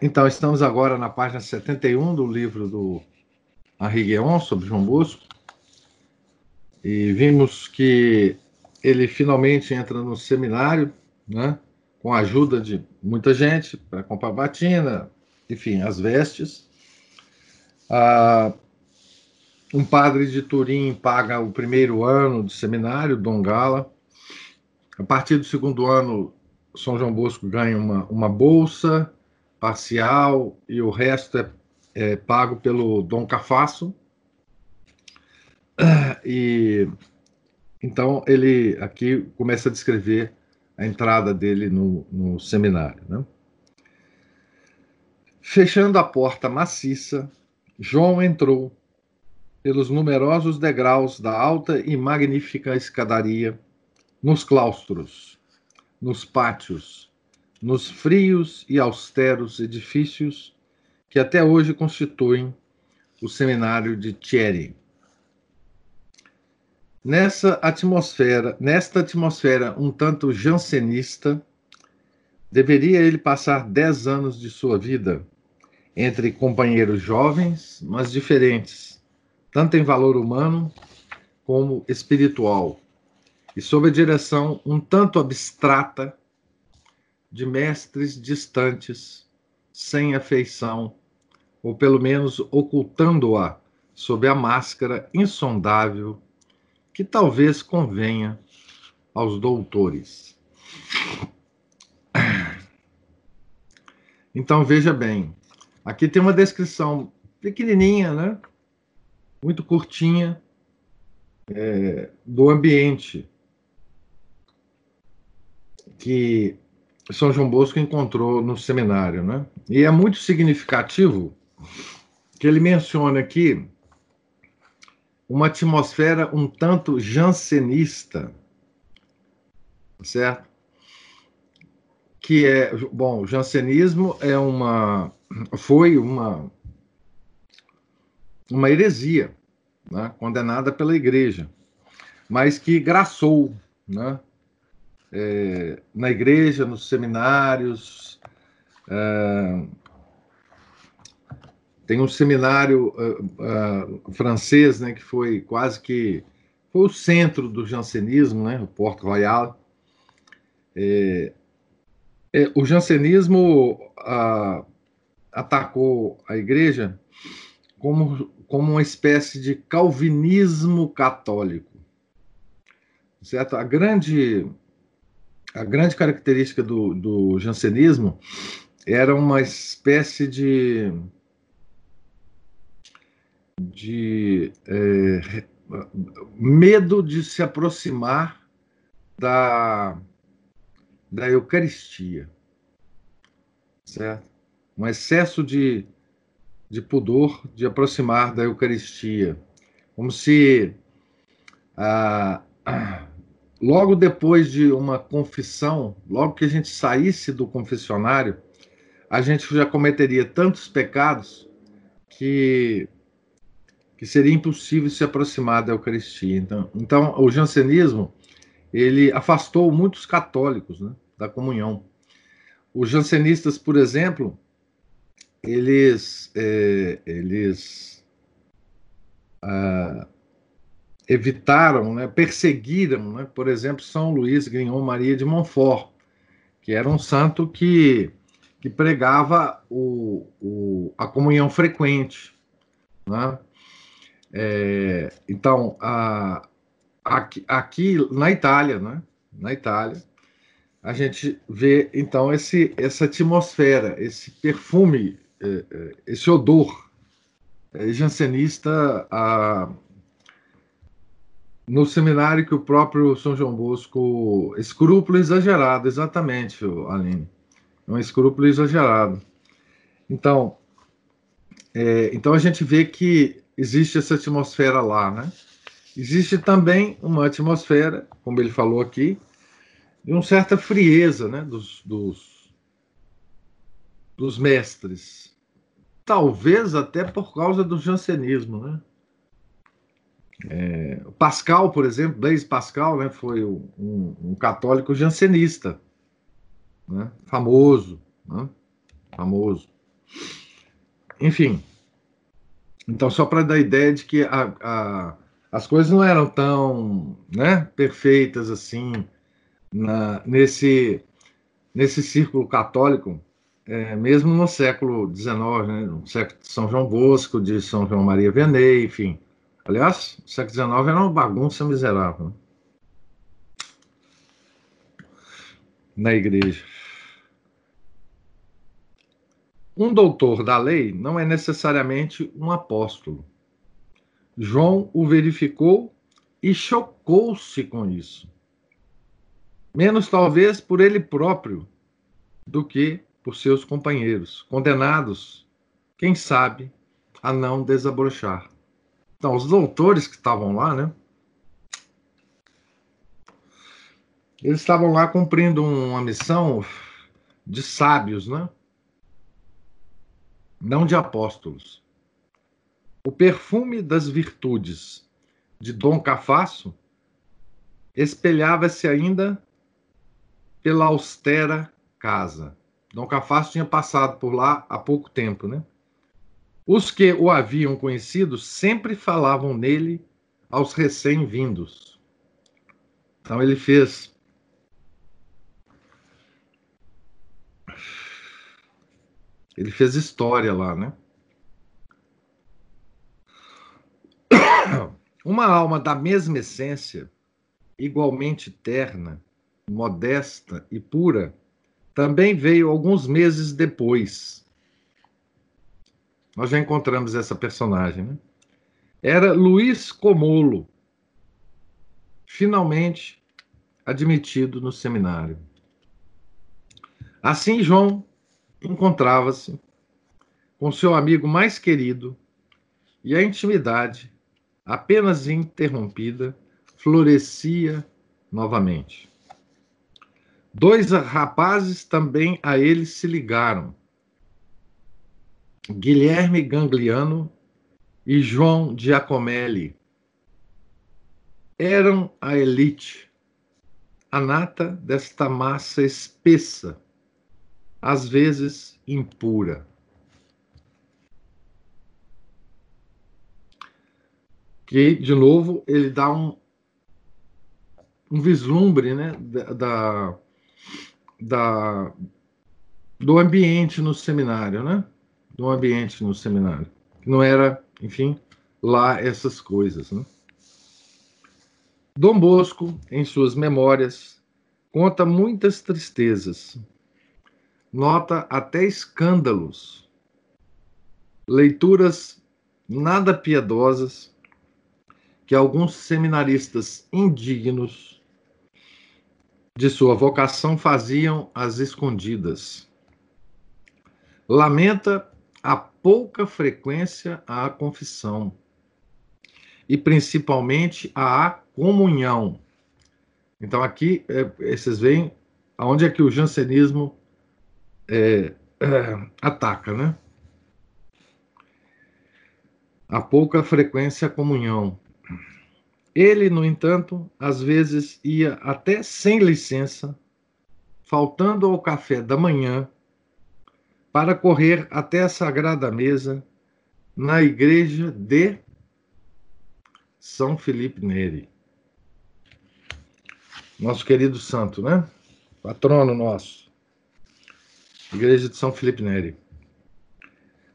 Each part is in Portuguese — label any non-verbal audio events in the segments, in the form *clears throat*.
Então, estamos agora na página 71 do livro do Henri Guéon sobre João Bosco. E vimos que ele finalmente entra no seminário, né, com a ajuda de muita gente para comprar batina, enfim, as vestes. Ah, um padre de Turim paga o primeiro ano do seminário, Dom Gala. A partir do segundo ano, São João Bosco ganha uma, uma bolsa parcial e o resto é, é pago pelo Dom Cafasso. E então ele aqui começa a descrever a entrada dele no, no seminário. Né? Fechando a porta maciça, João entrou pelos numerosos degraus da alta e magnífica escadaria, nos claustros, nos pátios, nos frios e austeros edifícios que até hoje constituem o seminário de Thierry. Nessa atmosfera, nesta atmosfera um tanto jansenista, deveria ele passar dez anos de sua vida entre companheiros jovens, mas diferentes, tanto em valor humano como espiritual, e sob a direção um tanto abstrata de mestres distantes, sem afeição, ou pelo menos ocultando-a sob a máscara insondável que talvez convenha aos doutores. Então veja bem, aqui tem uma descrição pequenininha, né? Muito curtinha é, do ambiente que são João Bosco encontrou no seminário, né? E é muito significativo que ele menciona aqui uma atmosfera um tanto jansenista, certo? Que é, bom, o jansenismo é uma foi uma uma heresia, né? condenada pela igreja, mas que graçou, né? É, na igreja, nos seminários. É, tem um seminário uh, uh, francês, né, que foi quase que foi o centro do jansenismo, né, o Porto Royal. É, é, o jansenismo uh, atacou a igreja como, como uma espécie de calvinismo católico. Certo? A grande a grande característica do, do jansenismo era uma espécie de de é, medo de se aproximar da, da Eucaristia, certo? Um excesso de, de pudor de aproximar da Eucaristia, como se a, logo depois de uma confissão, logo que a gente saísse do confessionário, a gente já cometeria tantos pecados que, que seria impossível se aproximar da Eucaristia. Então, então o jansenismo ele afastou muitos católicos né, da comunhão. Os jansenistas, por exemplo, eles, é, eles ah, evitaram, né, perseguiram, né, por exemplo, São Luís Grignon Maria de Montfort, que era um santo que, que pregava o, o, a comunhão frequente. Né? É, então, a, aqui, aqui, na Itália, né, na Itália, a gente vê então esse, essa atmosfera, esse perfume, é, é, esse odor é, jansenista a, no seminário que o próprio São João Bosco. Escrúpulo exagerado, exatamente, Aline. Um escrúpulo exagerado. Então, é, então a gente vê que existe essa atmosfera lá, né? Existe também uma atmosfera, como ele falou aqui, de uma certa frieza, né, dos, dos, dos mestres. Talvez até por causa do jansenismo, né? É, Pascal, por exemplo, Blaise Pascal, né, foi um, um católico jansenista, né, famoso, né, famoso. Enfim, então só para dar ideia de que a, a, as coisas não eram tão né, perfeitas assim na, nesse, nesse círculo católico, é, mesmo no século XIX, né, no século de São João Bosco, de São João Maria Vianney, enfim. Aliás, o século XIX era uma bagunça miserável. Na igreja. Um doutor da lei não é necessariamente um apóstolo. João o verificou e chocou-se com isso. Menos talvez por ele próprio do que por seus companheiros, condenados, quem sabe, a não desabrochar. Então, os doutores que estavam lá, né? Eles estavam lá cumprindo uma missão de sábios, né? Não de apóstolos. O perfume das virtudes de Dom Cafasso espelhava-se ainda pela austera casa. Dom Cafasso tinha passado por lá há pouco tempo, né? Os que o haviam conhecido sempre falavam nele aos recém-vindos. Então ele fez. Ele fez história lá, né? *coughs* Uma alma da mesma essência, igualmente terna, modesta e pura, também veio alguns meses depois nós já encontramos essa personagem. Né? Era Luiz Comolo, finalmente admitido no seminário. Assim, João encontrava-se com seu amigo mais querido e a intimidade, apenas interrompida, florescia novamente. Dois rapazes também a ele se ligaram Guilherme Gangliano e João Giacomelli eram a elite, a nata desta massa espessa, às vezes impura. Que, de novo, ele dá um, um vislumbre né, da, da, do ambiente no seminário, né? No ambiente no seminário. Não era, enfim, lá essas coisas. Né? Dom Bosco, em suas memórias, conta muitas tristezas, nota até escândalos, leituras nada piedosas que alguns seminaristas indignos de sua vocação faziam às escondidas. Lamenta a pouca frequência à confissão e principalmente à comunhão. Então aqui é, vocês veem aonde é que o jansenismo é, é, ataca, né? A pouca frequência à comunhão. Ele, no entanto, às vezes ia até sem licença, faltando ao café da manhã para correr até a Sagrada Mesa na igreja de São Felipe Neri. Nosso querido santo, né? Patrono nosso. Igreja de São Felipe Neri.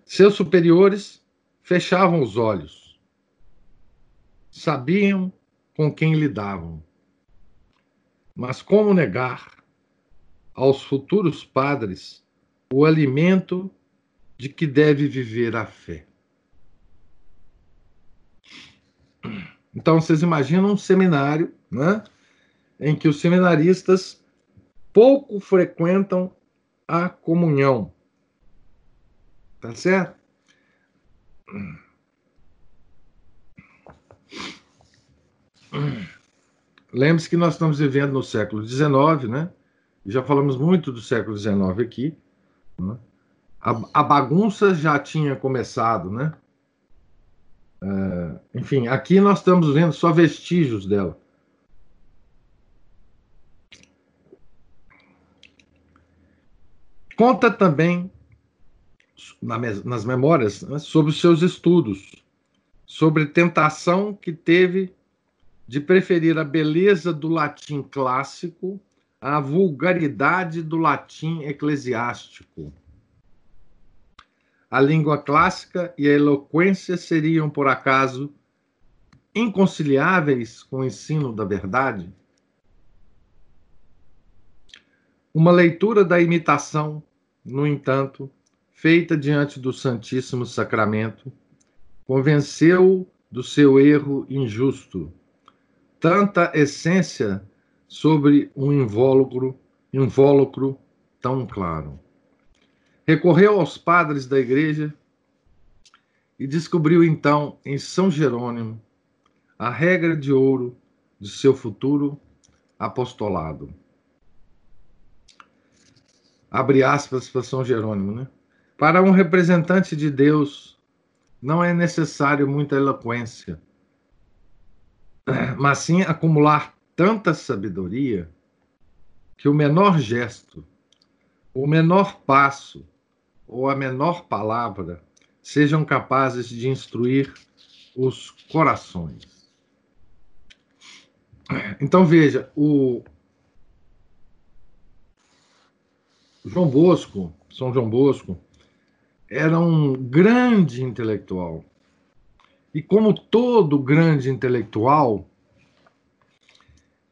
Seus superiores fechavam os olhos. Sabiam com quem lidavam. Mas como negar aos futuros padres o alimento de que deve viver a fé. Então, vocês imaginam um seminário né, em que os seminaristas pouco frequentam a comunhão. Tá certo? Lembre-se que nós estamos vivendo no século XIX, né? Já falamos muito do século XIX aqui. Né? A, a, bagunça já tinha começado, né? É, enfim, aqui nós estamos vendo só vestígios dela. Conta também nas memórias né, sobre os seus estudos, sobre tentação que teve de preferir a beleza do latim clássico à vulgaridade do latim eclesiástico. A língua clássica e a eloquência seriam, por acaso, inconciliáveis com o ensino da verdade? Uma leitura da imitação, no entanto, feita diante do Santíssimo Sacramento, convenceu do seu erro injusto. Tanta essência sobre um invólucro, invólucro tão claro. Recorreu aos padres da igreja e descobriu então em São Jerônimo a regra de ouro de seu futuro apostolado abre aspas para São Jerônimo, né? Para um representante de Deus, não é necessário muita eloquência, mas sim acumular tanta sabedoria que o menor gesto, o menor passo ou a menor palavra sejam capazes de instruir os corações. Então veja, o, João Bosco, São João Bosco, era um grande intelectual. E como todo grande intelectual,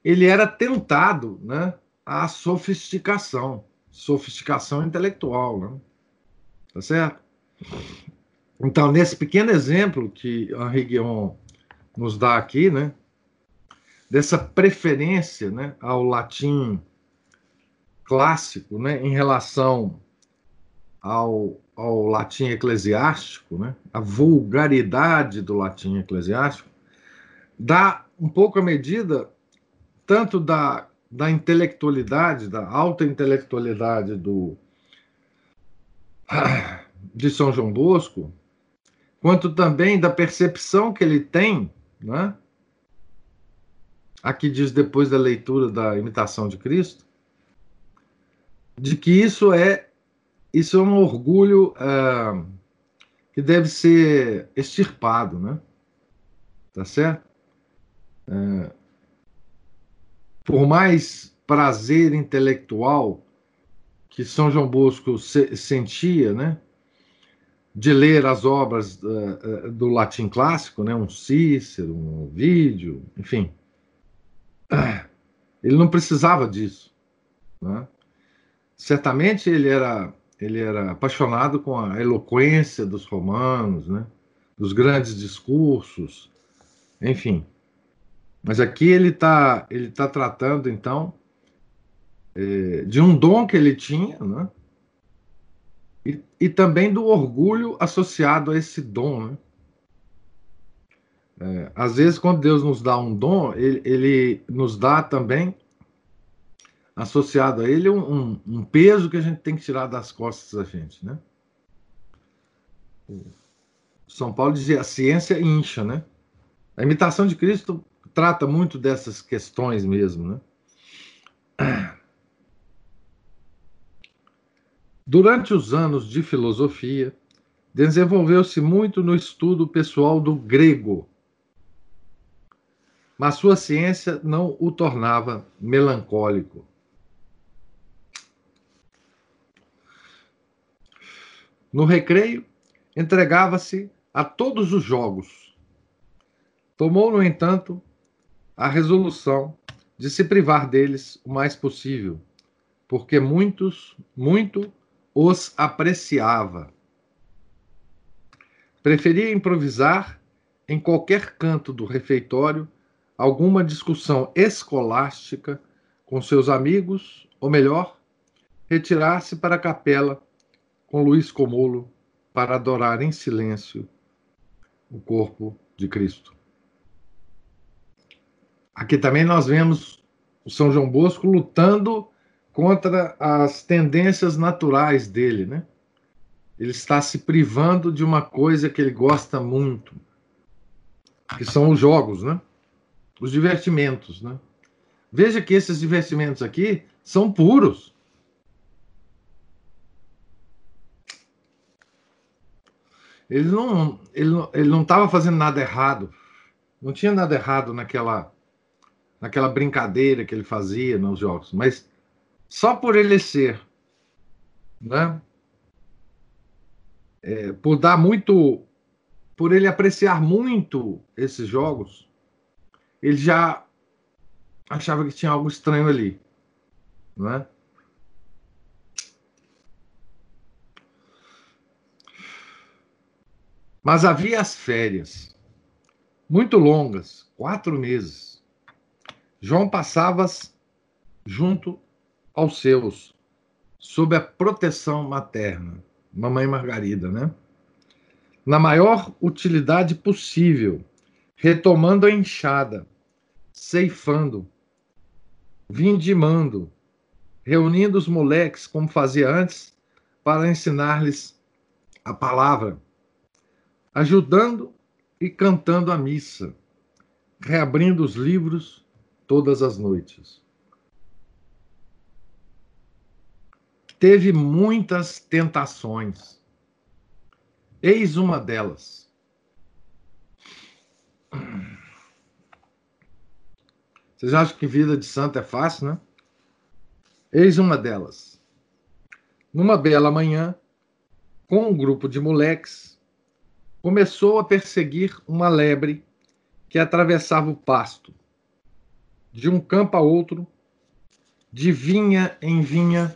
ele era tentado né, à sofisticação, sofisticação intelectual. Né? Tá certo? Então, nesse pequeno exemplo que Henri Guion nos dá aqui, né, dessa preferência né, ao latim clássico né, em relação ao, ao latim eclesiástico, né, a vulgaridade do latim eclesiástico, dá um pouco a medida tanto da, da intelectualidade, da alta intelectualidade do, de São João Bosco, quanto também da percepção que ele tem, né? aqui diz depois da leitura da imitação de Cristo, de que isso é isso é um orgulho uh, que deve ser extirpado, né? Tá certo? Uh, por mais prazer intelectual que São João Bosco se, sentia, né? De ler as obras uh, do latim clássico, né? Um Cícero, um Vídeo, enfim. Ele não precisava disso, né? certamente ele era ele era apaixonado com a eloquência dos romanos, né? dos grandes discursos, enfim. Mas aqui ele está ele tá tratando, então, é, de um dom que ele tinha, né? E, e, também do orgulho associado a esse dom. Né? É, às vezes, quando Deus nos dá um dom, ele, ele nos dá também associado a ele um, um, um, peso que a gente tem que tirar das costas da gente, né? São Paulo dizia a ciência incha, né? A imitação de Cristo trata muito dessas questões mesmo, né? Durante os anos de filosofia, desenvolveu-se muito no estudo pessoal do grego, mas sua ciência não o tornava melancólico. No recreio, entregava-se a todos os jogos. Tomou, no entanto, a resolução de se privar deles o mais possível, porque muitos, muito os apreciava. Preferia improvisar em qualquer canto do refeitório alguma discussão escolástica com seus amigos, ou melhor, retirar-se para a capela com Luiz Comolo para adorar em silêncio o corpo de Cristo. Aqui também nós vemos o São João Bosco lutando contra as tendências naturais dele, né? Ele está se privando de uma coisa que ele gosta muito, que são os jogos, né? Os divertimentos, né? Veja que esses divertimentos aqui são puros. Ele não ele ele não estava fazendo nada errado. Não tinha nada errado naquela naquela brincadeira que ele fazia nos jogos, mas só por ele ser, né? É, por dar muito, por ele apreciar muito esses jogos, ele já achava que tinha algo estranho ali, não é? Mas havia as férias, muito longas, quatro meses. João passava junto aos seus, sob a proteção materna, mamãe Margarida, né? Na maior utilidade possível, retomando a enxada, ceifando, vindimando, reunindo os moleques como fazia antes, para ensinar-lhes a palavra ajudando e cantando a missa, reabrindo os livros todas as noites. Teve muitas tentações. Eis uma delas. Vocês acham que vida de santo é fácil, né? Eis uma delas. Numa bela manhã, com um grupo de moleques, começou a perseguir uma lebre que atravessava o pasto, de um campo a outro, de vinha em vinha,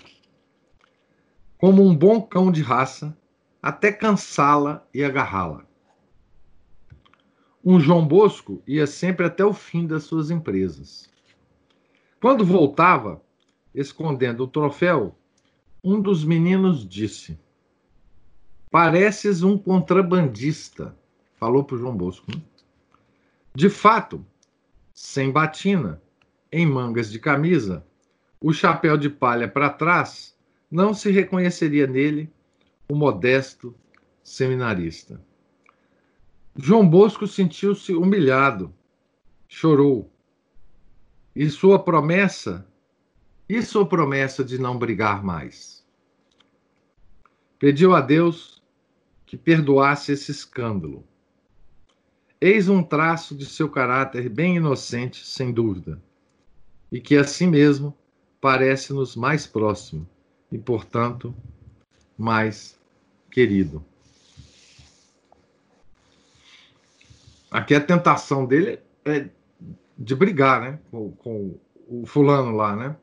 como um bom cão de raça, até cansá-la e agarrá-la. Um João Bosco ia sempre até o fim das suas empresas. Quando voltava, escondendo o troféu, um dos meninos disse: Pareces um contrabandista, falou para João Bosco. Né? De fato, sem batina, em mangas de camisa, o chapéu de palha para trás, não se reconheceria nele o modesto seminarista. João Bosco sentiu-se humilhado, chorou. E sua promessa, e sua promessa de não brigar mais? Pediu a Deus que perdoasse esse escândalo. Eis um traço de seu caráter bem inocente, sem dúvida, e que assim mesmo parece-nos mais próximo e, portanto, mais querido. Aqui a tentação dele é de brigar, né, com, com o fulano lá, né?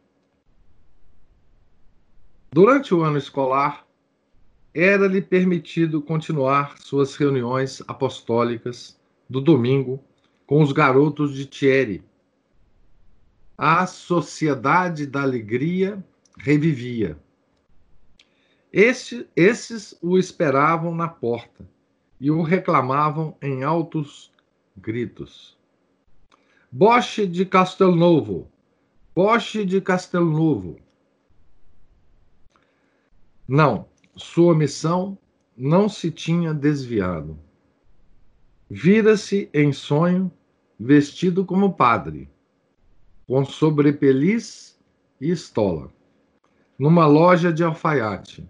Durante o ano escolar, era-lhe permitido continuar suas reuniões apostólicas do domingo com os garotos de Thierry. A Sociedade da Alegria revivia. Este, esses o esperavam na porta e o reclamavam em altos gritos. Boche de Castelnovo! Boche de Castelnovo! Não, sua missão não se tinha desviado. Vira-se em sonho vestido como padre, com sobrepeliz e estola, numa loja de alfaiate,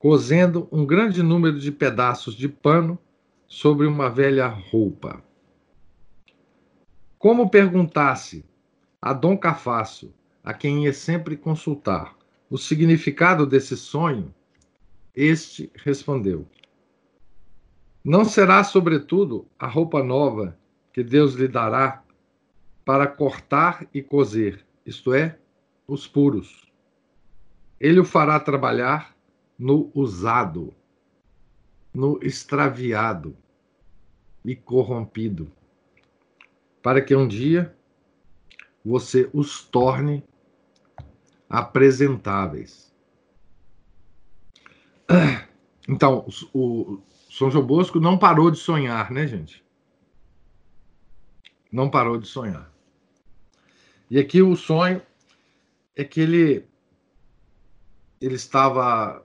cozendo um grande número de pedaços de pano sobre uma velha roupa. Como perguntasse a Dom Cafácio, a quem ia sempre consultar, o significado desse sonho, este respondeu: Não será, sobretudo, a roupa nova que Deus lhe dará para cortar e cozer, isto é, os puros. Ele o fará trabalhar no usado, no extraviado e corrompido, para que um dia você os torne apresentáveis *clears throat* Então, o, São João Bosco não parou de sonhar, né, gente? Não parou de sonhar. E aqui o sonho é que ele ele estava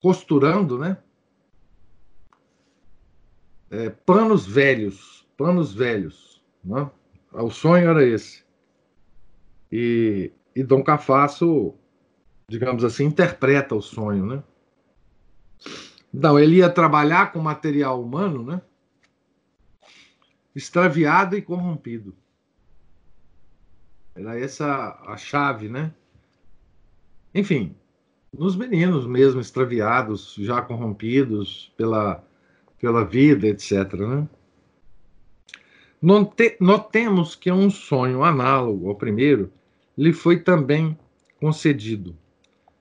costurando, né? É, panos velhos, panos velhos. Né? O sonho era esse. E, e Dom Cafasso, digamos assim, interpreta o sonho, né? Então, ele ia trabalhar com material humano, né? Extraviado e corrompido. Era essa a chave, né? Enfim, nos meninos mesmo extraviados, já corrompidos pela, pela vida, etc. Né? Notemos que um sonho análogo ao primeiro lhe foi também concedido,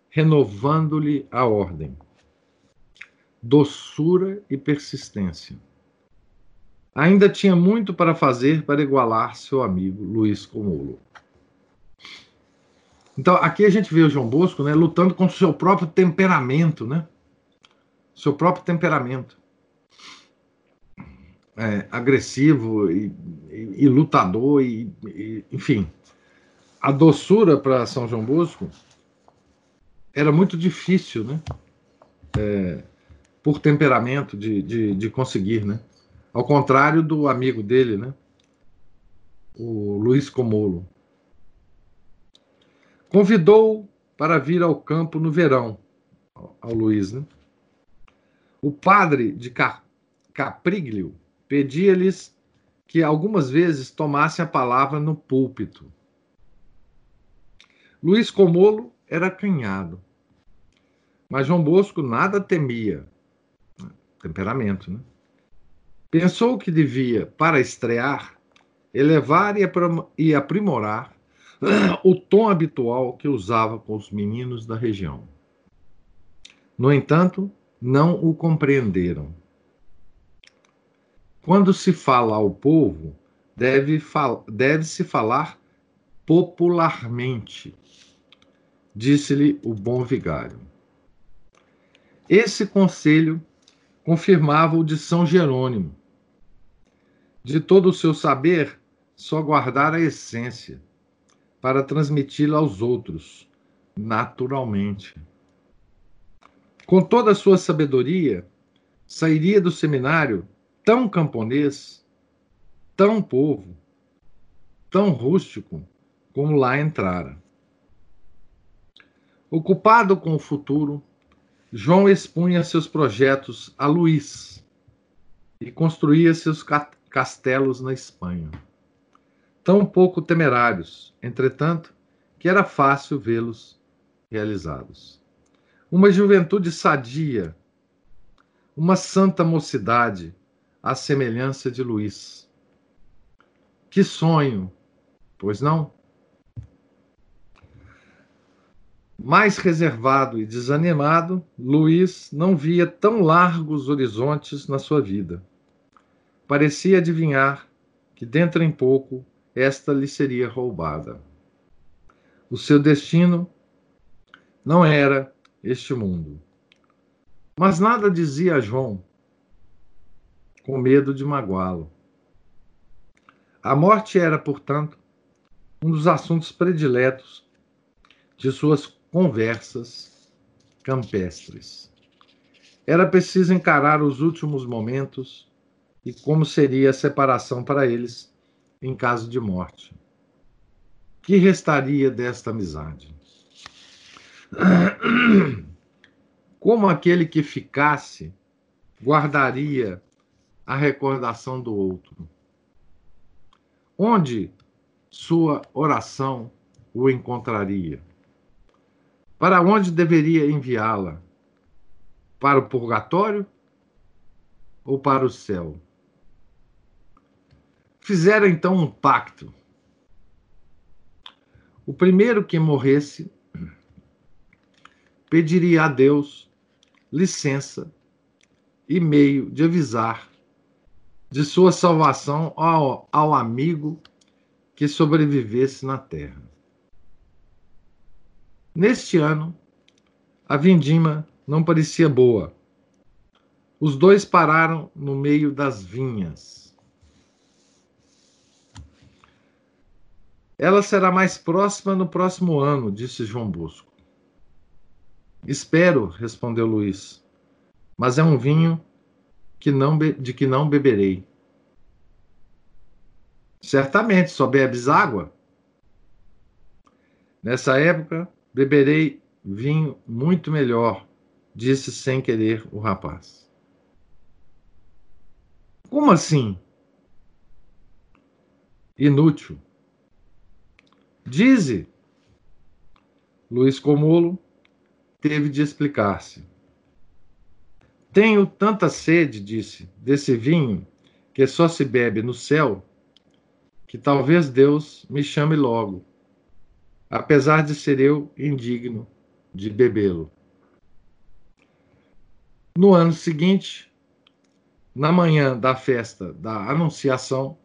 renovando-lhe a ordem, doçura e persistência. Ainda tinha muito para fazer para igualar seu amigo Luiz Comolo. Então, aqui a gente vê o João Bosco né, lutando contra o seu próprio temperamento, né? Seu próprio temperamento. É, agressivo e, e, e lutador, e, e, enfim. A doçura para São João Bosco era muito difícil, né? É, por temperamento de, de, de conseguir, né? Ao contrário do amigo dele, né? O Luiz Comolo. Convidou para vir ao campo no verão, ao Luiz. Né? O padre de Capriglio pedia-lhes que algumas vezes tomasse a palavra no púlpito. Luiz Comolo era acanhado, mas João Bosco nada temia. Temperamento, né? Pensou que devia, para estrear, elevar e aprimorar *clears throat* o tom habitual que usava com os meninos da região. No entanto, não o compreenderam. Quando se fala ao povo, deve-se fal deve falar popularmente, disse-lhe o bom vigário. Esse conselho confirmava o de São Jerônimo. De todo o seu saber, só guardar a essência para transmiti-la aos outros, naturalmente. Com toda a sua sabedoria, sairia do seminário tão camponês, tão povo, tão rústico como lá entrara. Ocupado com o futuro, João expunha seus projetos a Luís e construía seus castelos na Espanha tão pouco temerários, entretanto, que era fácil vê-los realizados. Uma juventude sadia, uma santa mocidade, à semelhança de Luís. Que sonho, pois não? Mais reservado e desanimado, Luís não via tão largos horizontes na sua vida. Parecia adivinhar que dentro em pouco esta lhe seria roubada. O seu destino não era este mundo. Mas nada dizia a João, com medo de magoá-lo. A morte era, portanto, um dos assuntos prediletos de suas conversas campestres. Era preciso encarar os últimos momentos e como seria a separação para eles em caso de morte. Que restaria desta amizade? *clears throat* Como aquele que ficasse guardaria a recordação do outro? Onde sua oração o encontraria? Para onde deveria enviá-la? Para o purgatório ou para o céu? Fizeram então um pacto. O primeiro que morresse pediria a Deus licença e meio de avisar de sua salvação ao, ao amigo que sobrevivesse na terra. Neste ano, a vindima não parecia boa. Os dois pararam no meio das vinhas. Ela será mais próxima no próximo ano, disse João Bosco. Espero, respondeu Luiz, mas é um vinho que não de que não beberei. Certamente, só bebes água. Nessa época, beberei vinho muito melhor, disse sem querer o rapaz. Como assim? Inútil. Dize. Luiz Comolo teve de explicar-se. Tenho tanta sede, disse, desse vinho que só se bebe no céu, que talvez Deus me chame logo, apesar de ser eu indigno de bebê-lo. No ano seguinte, na manhã da festa da Anunciação,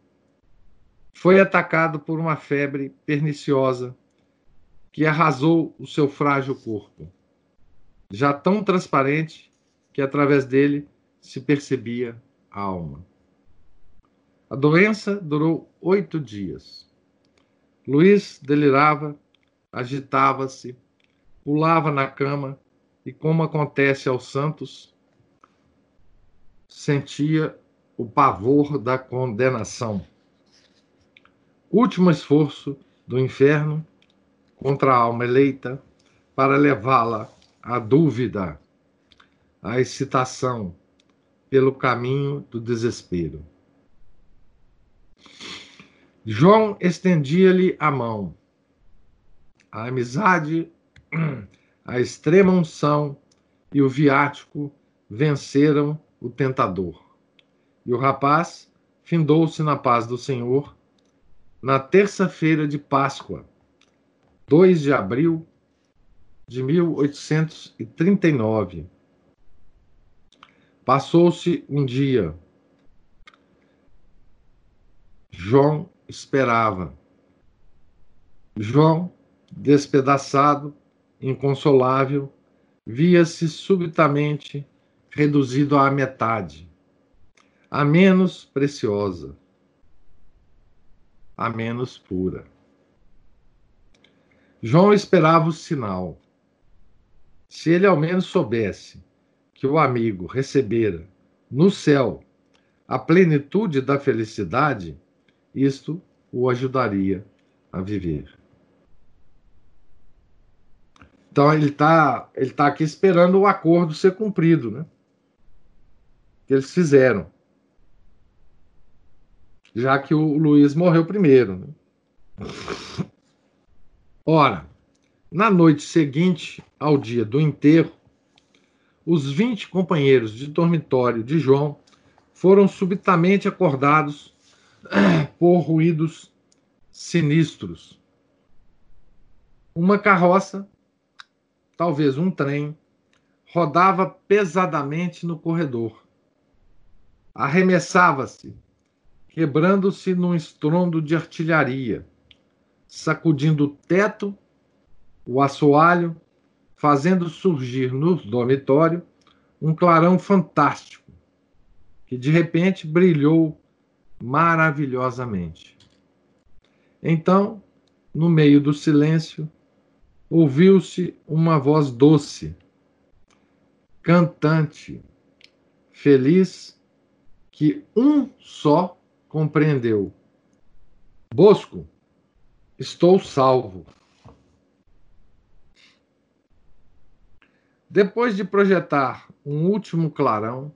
foi atacado por uma febre perniciosa que arrasou o seu frágil corpo, já tão transparente que através dele se percebia a alma. A doença durou oito dias. Luiz delirava, agitava-se, pulava na cama e, como acontece aos santos, sentia o pavor da condenação. Último esforço do inferno contra a alma eleita para levá-la à dúvida, à excitação, pelo caminho do desespero. João estendia-lhe a mão. A amizade *clears throat* a extrema unção e o viático venceram o tentador. E o rapaz findou-se na paz do Senhor na terça-feira de Páscoa, 2 de abril de 1839. Passou-se um dia. João esperava. João, despedaçado, inconsolável, via-se subitamente reduzido à metade, a menos preciosa, a menos pura. João esperava o sinal. Se ele ao menos soubesse que o amigo recebera no céu a plenitude da felicidade, isto o ajudaria a viver. Então ele está ele tá aqui esperando o acordo ser cumprido, né? Que eles fizeram. Já que o Luiz morreu primeiro. Né? Ora, na noite seguinte ao dia do enterro, os 20 companheiros de dormitório de João foram subitamente acordados *clears throat* por ruídos sinistros. Uma carroça talvez um trem, rodava pesadamente no corredor. Arremessava-se, quebrando-se num estrondo de artilharia, sacudindo o teto, o assoalho, fazendo surgir no dormitório um clarão fantástico, que de repente brilhou maravilhosamente. Então, no meio do silêncio, ouviu-se uma voz doce, cantante, feliz, que um só compreendeu. Bosco, estou salvo. Depois de projetar um último clarão,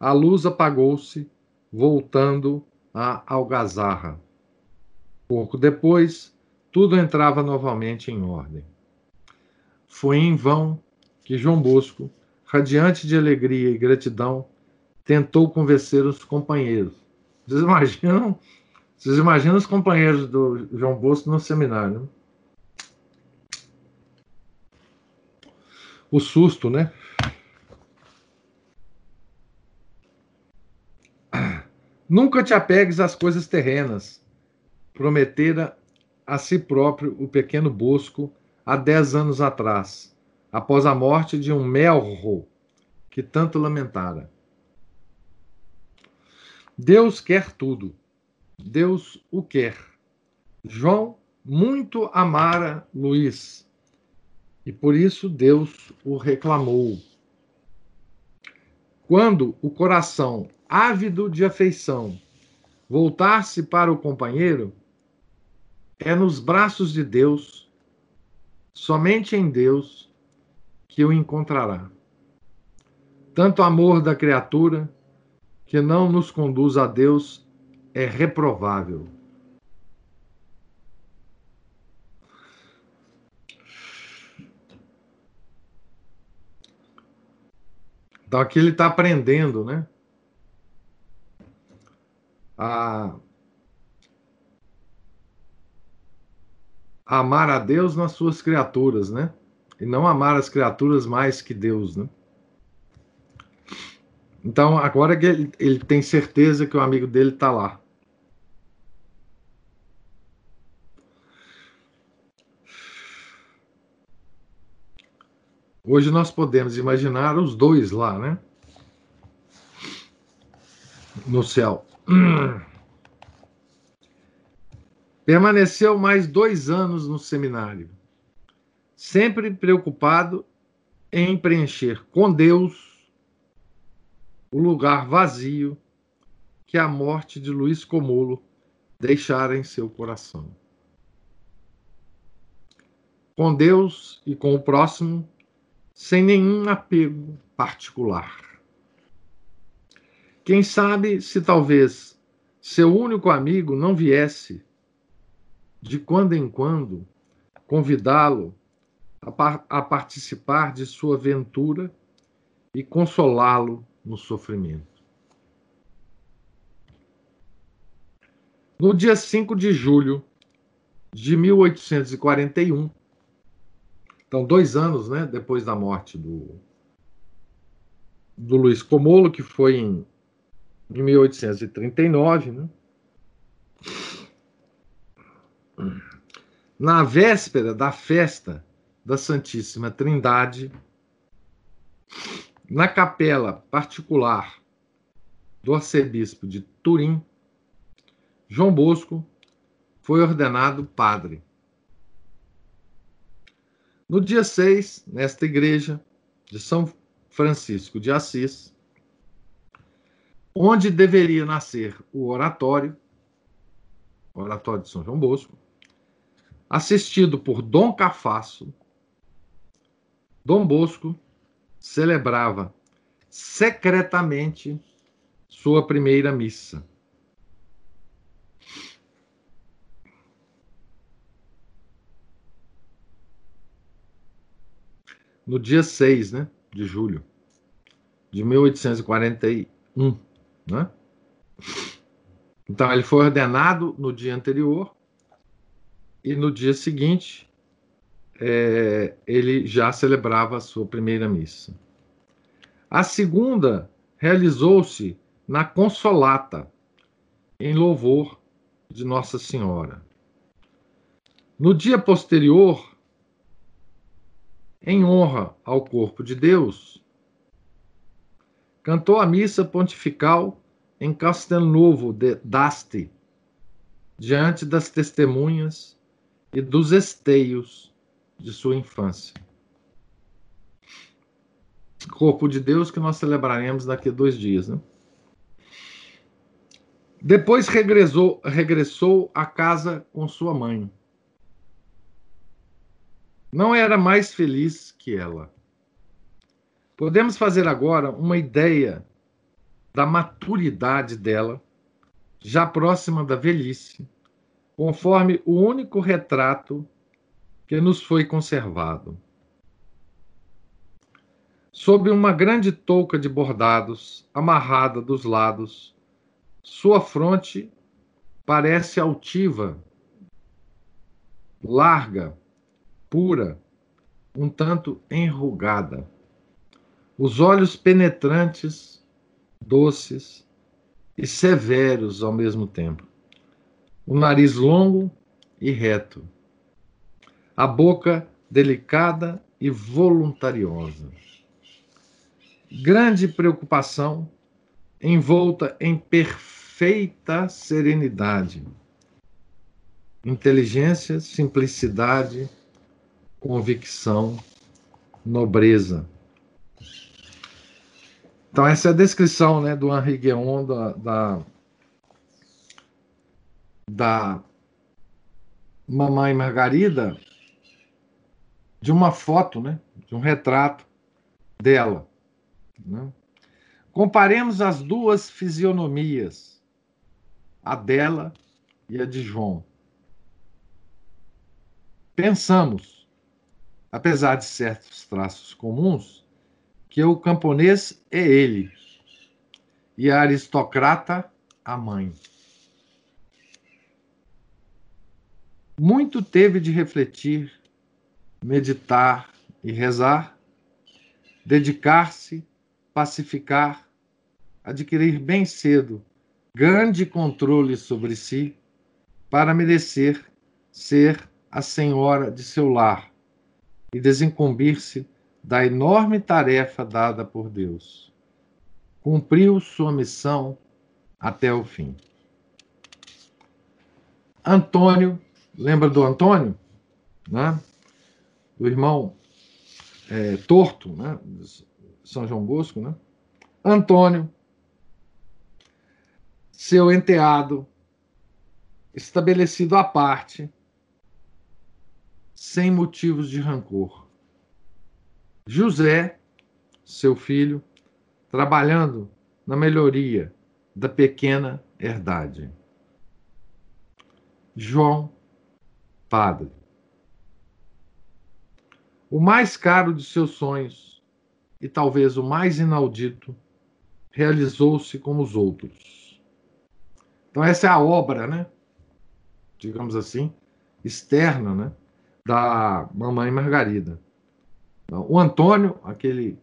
a luz apagou-se, voltando à algazarra. Pouco depois, tudo entrava novamente em ordem. Foi em vão que João Bosco, radiante de alegria e gratidão, tentou convencer os companheiros. Vocês imaginam? Vocês imaginam os companheiros do João Bosco no seminário? O susto, né? Nunca te apegues às coisas terrenas, prometera a si próprio o pequeno Bosco há dez anos atrás, após a morte de um melro que tanto lamentara. Deus quer tudo. Deus o quer. João muito amara Luís e por isso Deus o reclamou. Quando o coração ávido de afeição voltar-se para o companheiro, é nos braços de Deus, somente em Deus, que o encontrará. Tanto amor da criatura que não nos conduz a Deus é reprovável. Então aqui ele está aprendendo, né? A, amar a Deus nas suas criaturas, né? E não amar as criaturas mais que Deus, né? Então, agora que ele, ele tem certeza que o amigo dele está lá. Hoje nós podemos imaginar os dois lá, né? No céu. *clears throat* Permaneceu mais dois anos no seminário, sempre preocupado em preencher com Deus o lugar vazio que a morte de Luiz Comulo deixara em seu coração. Com Deus e com o próximo, sem nenhum apego particular. Quem sabe se talvez seu único amigo não viesse, de quando em quando, convidá-lo a, par a participar de sua aventura e consolá-lo no sofrimento. No dia 5 de julho de 1841, então dois anos né, depois da morte do, do Luiz Comolo, que foi em, em 1839, né? na véspera da festa da Santíssima Trindade, na capela particular do arcebispo de Turim, João Bosco foi ordenado padre. No dia 6, nesta igreja de São Francisco de Assis, onde deveria nascer o oratório, o oratório de São João Bosco, assistido por Dom Cafasso, Dom Bosco celebrava secretamente sua primeira missa. No dia 6 né, de julho de 1841. Né? Então, ele foi ordenado no dia anterior e no dia seguinte é, ele já celebrava a sua primeira missa. A segunda realizou-se na Consolata, em louvor de Nossa Senhora. No dia posterior, em honra ao corpo de Deus, cantou a missa pontifical em Castelnovo d'Asti, diante das testemunhas e dos esteios de sua infância. Corpo de Deus que nós celebraremos daqui a dois dias. Né? Depois regressou, regressou à casa com sua mãe. Não era mais feliz que ela. Podemos fazer agora uma ideia da maturidade dela, já próxima da velhice, conforme o único retrato que nos foi conservado. Sob uma grande touca de bordados, amarrada dos lados, sua fronte parece altiva, larga, pura, um tanto enrugada. Os olhos penetrantes, doces e severos ao mesmo tempo. O nariz longo e reto a boca delicada e voluntariosa. Grande preocupação envolta em perfeita serenidade, inteligência, simplicidade, convicção, nobreza. Então, essa é a descrição né, do Henri Guéon, da, da, da Mamãe Margarida, de uma foto, né, de um retrato dela. Né? Comparemos as duas fisionomias, a dela e a de João. Pensamos, apesar de certos traços comuns, que o camponês é ele e a aristocrata a mãe. Muito teve de refletir, meditar e rezar, dedicar-se pacificar, adquirir bem cedo grande controle sobre si, para merecer ser a senhora de seu lar e desincumbir-se da enorme tarefa dada por Deus. Cumpriu sua missão até o fim. Antônio, lembra do Antônio? Né? Do irmão é, torto, né? São João Bosco, né? Antônio, seu enteado, estabelecido à parte, sem motivos de rancor. José, seu filho, trabalhando na melhoria da pequena herdade. João, padre. O mais caro de seus sonhos e talvez o mais inaudito, realizou-se como os outros. Então, essa é a obra, né? Digamos assim, externa, né? Da Mamãe Margarida. Então, o Antônio, aquele,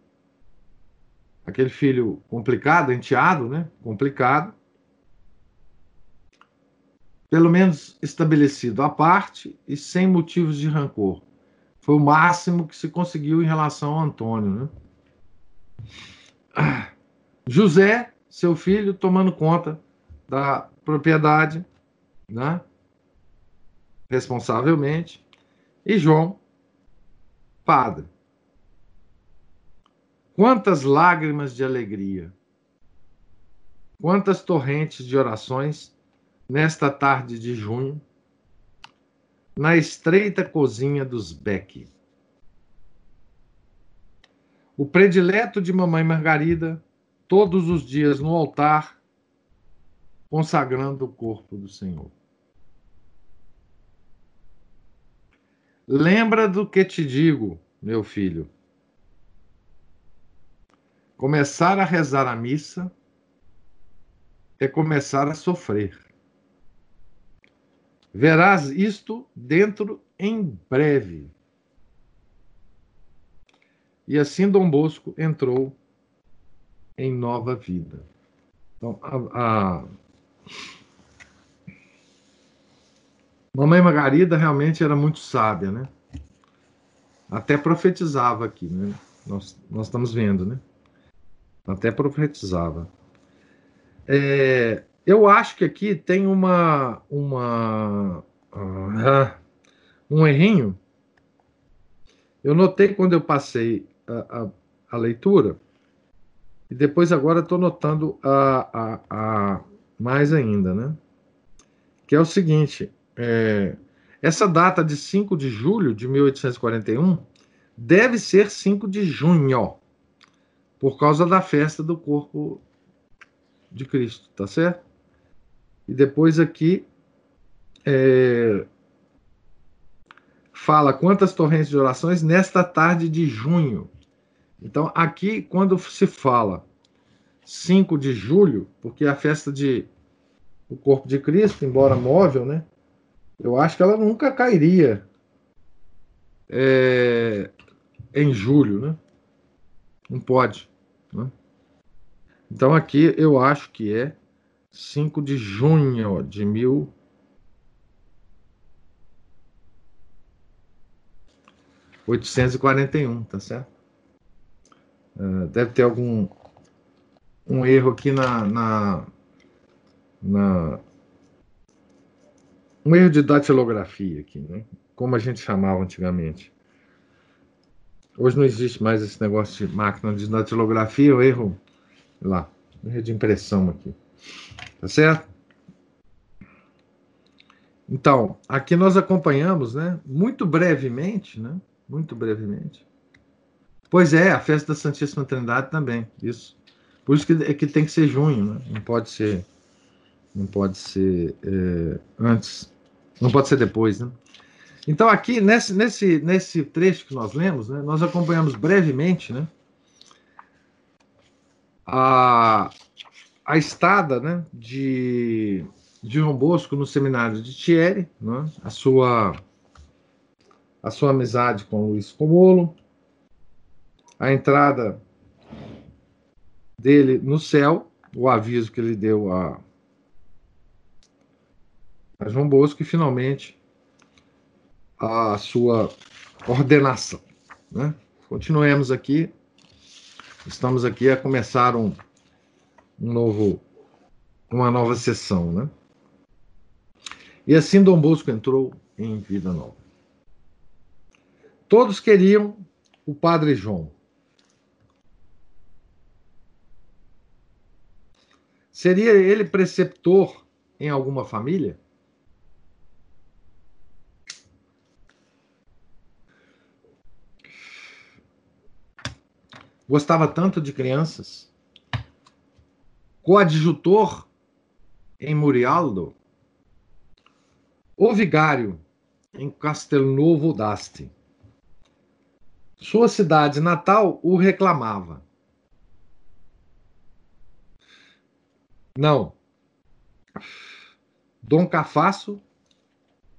aquele filho complicado, enteado, né? Complicado, pelo menos estabelecido à parte e sem motivos de rancor. Foi o máximo que se conseguiu em relação ao Antônio, né? José, seu filho, tomando conta da propriedade, né? responsavelmente, e João, padre. Quantas lágrimas de alegria, quantas torrentes de orações nesta tarde de junho, na estreita cozinha dos Beck o predileto de Mamãe Margarida, todos os dias no altar, consagrando o corpo do Senhor. Lembra do que te digo, meu filho. Começar a rezar a missa é começar a sofrer. Verás isto dentro em breve. E assim Dom Bosco entrou em nova vida. Então, a, a... Mamãe Margarida realmente era muito sábia, né? Até profetizava aqui, né? Nós, nós estamos vendo, né? Até profetizava. É, eu acho que aqui tem uma, uma uh, um errinho. Eu notei quando eu passei a, a, leitura, e depois agora estou notando a, a, a, mais ainda, né? Que é o seguinte: é, essa data de 5 de julho de 1841 deve ser 5 de junho, por causa da festa do corpo de Cristo, tá certo? E depois aqui é, fala quantas torrentes de orações nesta tarde de junho. Então, aqui, quando se fala 5 de julho, porque a festa de o corpo de Cristo, embora móvel, né? Eu acho que ela nunca cairia é, em julho, né? Não pode. Né? Então aqui eu acho que é 5 de junho de mil 841, tá certo? Uh, deve ter algum um erro aqui na, na, na um erro de datilografia aqui, né? como a gente chamava antigamente. Hoje não existe mais esse negócio de máquina de datilografia, o erro lá, erro de impressão aqui. Tá certo? Então, aqui nós acompanhamos, né, muito brevemente, né, muito brevemente. Pois é, a festa da Santíssima Trindade também, isso. Por isso que, é que tem que ser junho, né? não pode ser, não pode ser é, antes, não pode ser depois, né? Então aqui nesse, nesse, nesse trecho que nós lemos, né, nós acompanhamos brevemente, né, a, a estada, né, de de João Bosco no seminário de Thierry, né? a sua a sua amizade com Luiz Comolo, a entrada dele no céu, o aviso que ele deu a, a João Bosco e finalmente a sua ordenação. Né? Continuemos aqui, estamos aqui a começar um, um novo, uma nova sessão, né? E assim Dom Bosco entrou em vida nova. Todos queriam o Padre João. Seria ele preceptor em alguma família? Gostava tanto de crianças? Coadjutor em Murialdo? O vigário em Castelnovo d'Asti. Sua cidade natal o reclamava. Não. Dom Cafasso,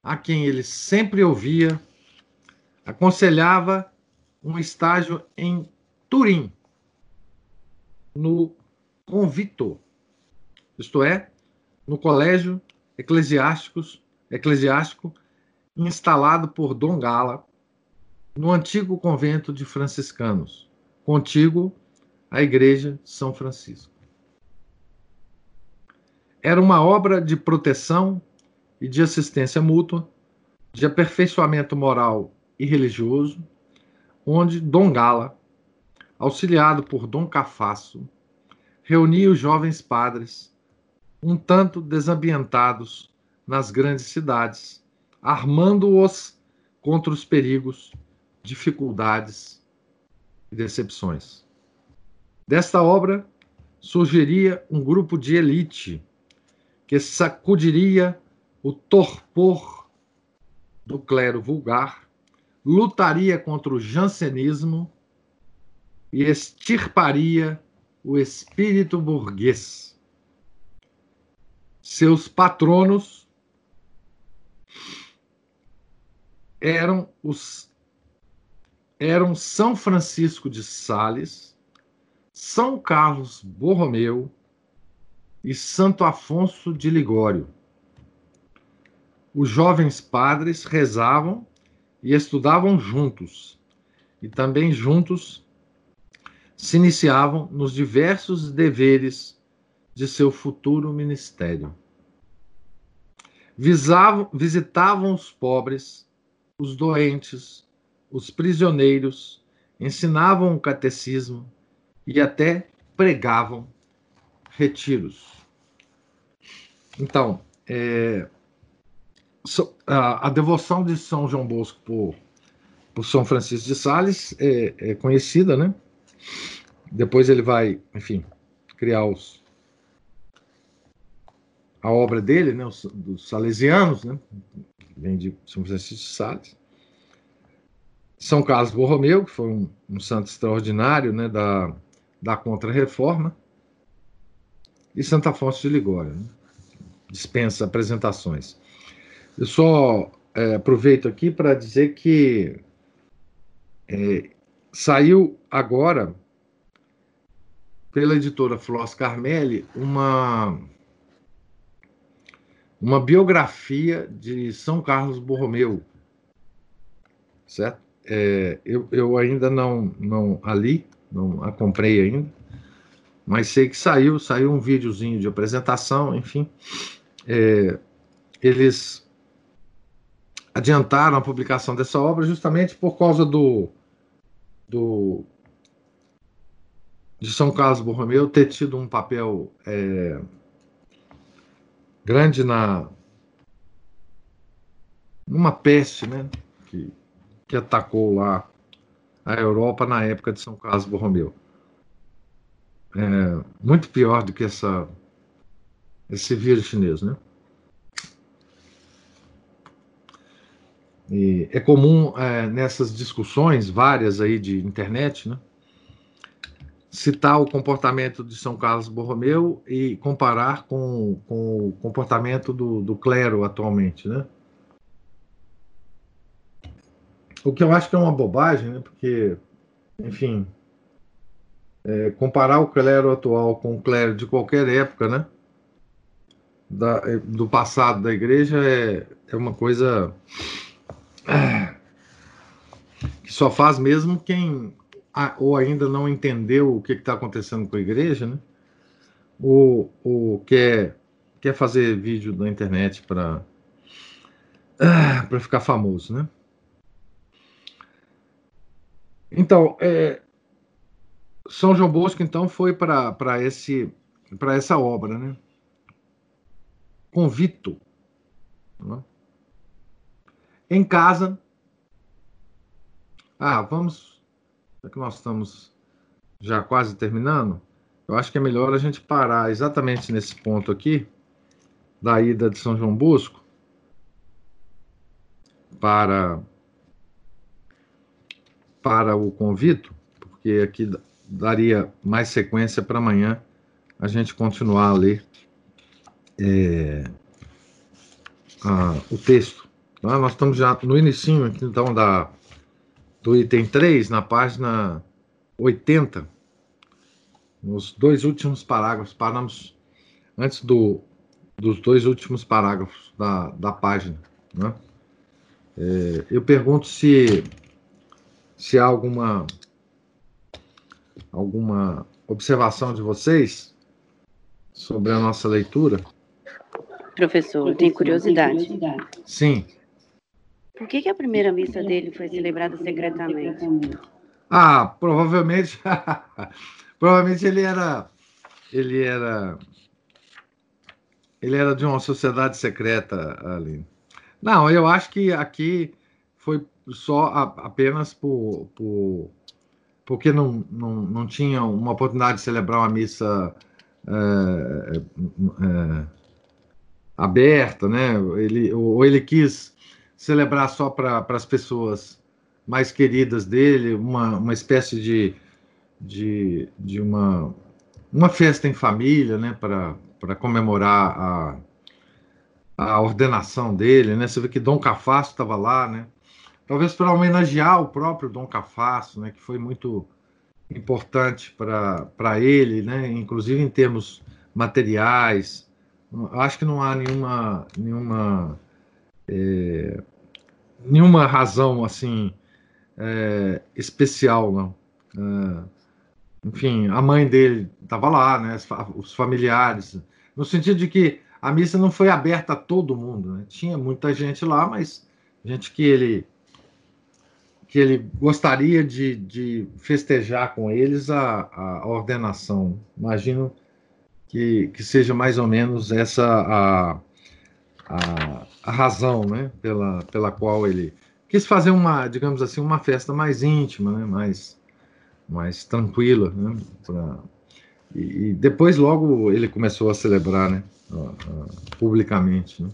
a quem ele sempre ouvia, aconselhava um estágio em Turim, no convito, isto é, no colégio eclesiásticos eclesiástico instalado por Dom Gala no antigo convento de franciscanos, contíguo à igreja São Francisco. Era uma obra de proteção e de assistência mútua, de aperfeiçoamento moral e religioso, onde Dom Gala, auxiliado por Dom Cafasso, reunia os jovens padres, um tanto desambientados nas grandes cidades, armando-os contra os perigos, dificuldades e decepções. Desta obra surgiria um grupo de elite que sacudiria o torpor do clero vulgar, lutaria contra o jansenismo e extirparia o espírito burguês. Seus patronos eram os eram São Francisco de Sales, São Carlos Borromeu e Santo Afonso de Ligório. Os jovens padres rezavam e estudavam juntos, e também juntos se iniciavam nos diversos deveres de seu futuro ministério. Visavam, visitavam os pobres os doentes, os prisioneiros, ensinavam o catecismo e até pregavam retiros. Então, é, a, a, devoção de São João Bosco por, por São Francisco de Sales é, é, conhecida, né? Depois ele vai, enfim, criar os, a obra dele, né, os, dos salesianos, né? vem de São Francisco de Sales. São Carlos Borromeu, que foi um, um santo extraordinário né, da, da Contra-Reforma. E Santo Afonso de Ligório. Né? Dispensa apresentações. Eu só é, aproveito aqui para dizer que é, saiu agora pela editora Floss Carmelli uma uma biografia de São Carlos Borromeu, certo? é, eu, eu ainda não, não ali, não a comprei ainda, mas sei que saiu, saiu um videozinho de apresentação, enfim. É, eles adiantaram a publicação dessa obra justamente por causa do, do de São Carlos Borromeu ter tido um papel é, grande na numa peste, né, que, que atacou lá a Europa na época de São Carlos Borromeu. É, muito pior do que essa esse vírus chinês, né? E é comum é, nessas discussões várias aí de internet, né? citar o comportamento de São Carlos Borromeu e comparar com, com o comportamento do, do clero atualmente, né? O que eu acho que é uma bobagem, né? Porque, enfim, é, comparar o clero atual com o clero de qualquer época, né? Da, do passado da igreja é, é uma coisa que só faz mesmo quem ou ainda não entendeu o que está acontecendo com a igreja, né? ou, ou quer, quer fazer vídeo na internet para para ficar famoso, né? Então, é, São João Bosco então foi para esse para essa obra, né? Convito, né? Em casa. Ah, vamos já que nós estamos já quase terminando, eu acho que é melhor a gente parar exatamente nesse ponto aqui, da ida de São João Bosco, para, para o convito, porque aqui daria mais sequência para amanhã a gente continuar a ler é, a, o texto. Tá? Nós estamos já no início aqui, então, da, do item 3, na página 80, nos dois últimos parágrafos, paramos antes do, dos dois últimos parágrafos da, da página. Né? É, eu pergunto se, se há alguma, alguma observação de vocês sobre a nossa leitura. Professor, eu tenho curiosidade. Sim. Por que, que a primeira missa dele foi celebrada secretamente? Ah, provavelmente. *laughs* provavelmente ele era. Ele era. Ele era de uma sociedade secreta ali. Não, eu acho que aqui foi só a, apenas por, por, porque não, não, não tinha uma oportunidade de celebrar uma missa é, é, aberta, né? Ele, ou ele quis celebrar só para as pessoas mais queridas dele, uma, uma espécie de, de, de uma, uma festa em família, né, para comemorar a, a ordenação dele, né? Você vê que Dom Cafasso estava lá, né? Talvez para homenagear o próprio Dom Cafasso, né? Que foi muito importante para ele, né? Inclusive em termos materiais. Acho que não há nenhuma nenhuma é, nenhuma razão assim é, especial, não. É, enfim, a mãe dele estava lá, né? Os familiares, no sentido de que a missa não foi aberta a todo mundo, né? Tinha muita gente lá, mas gente que ele que ele gostaria de, de festejar com eles a, a ordenação. Imagino que, que seja mais ou menos essa a, a, a razão né, pela, pela qual ele quis fazer uma, digamos assim, uma festa mais íntima, né, mais, mais tranquila. Né, pra, e, e, depois, logo, ele começou a celebrar né, publicamente. Né,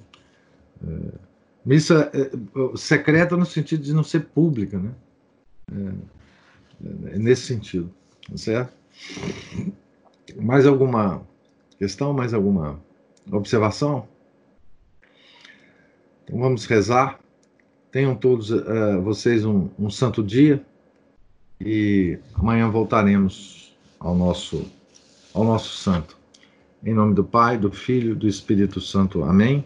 é, missa é, secreta no sentido de não ser pública, né? É, é nesse sentido, tá certo? Mais alguma questão, mais alguma observação? Então vamos rezar. Tenham todos uh, vocês um, um santo dia e amanhã voltaremos ao nosso ao nosso santo. Em nome do Pai, do Filho, do Espírito Santo. Amém.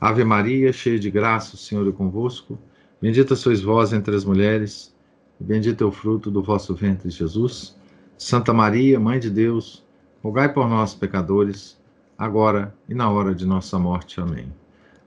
Ave Maria, cheia de graça, o Senhor é convosco. Bendita sois vós entre as mulheres, bendito é o fruto do vosso ventre, Jesus. Santa Maria, Mãe de Deus, rogai por nós, pecadores, agora e na hora de nossa morte. Amém.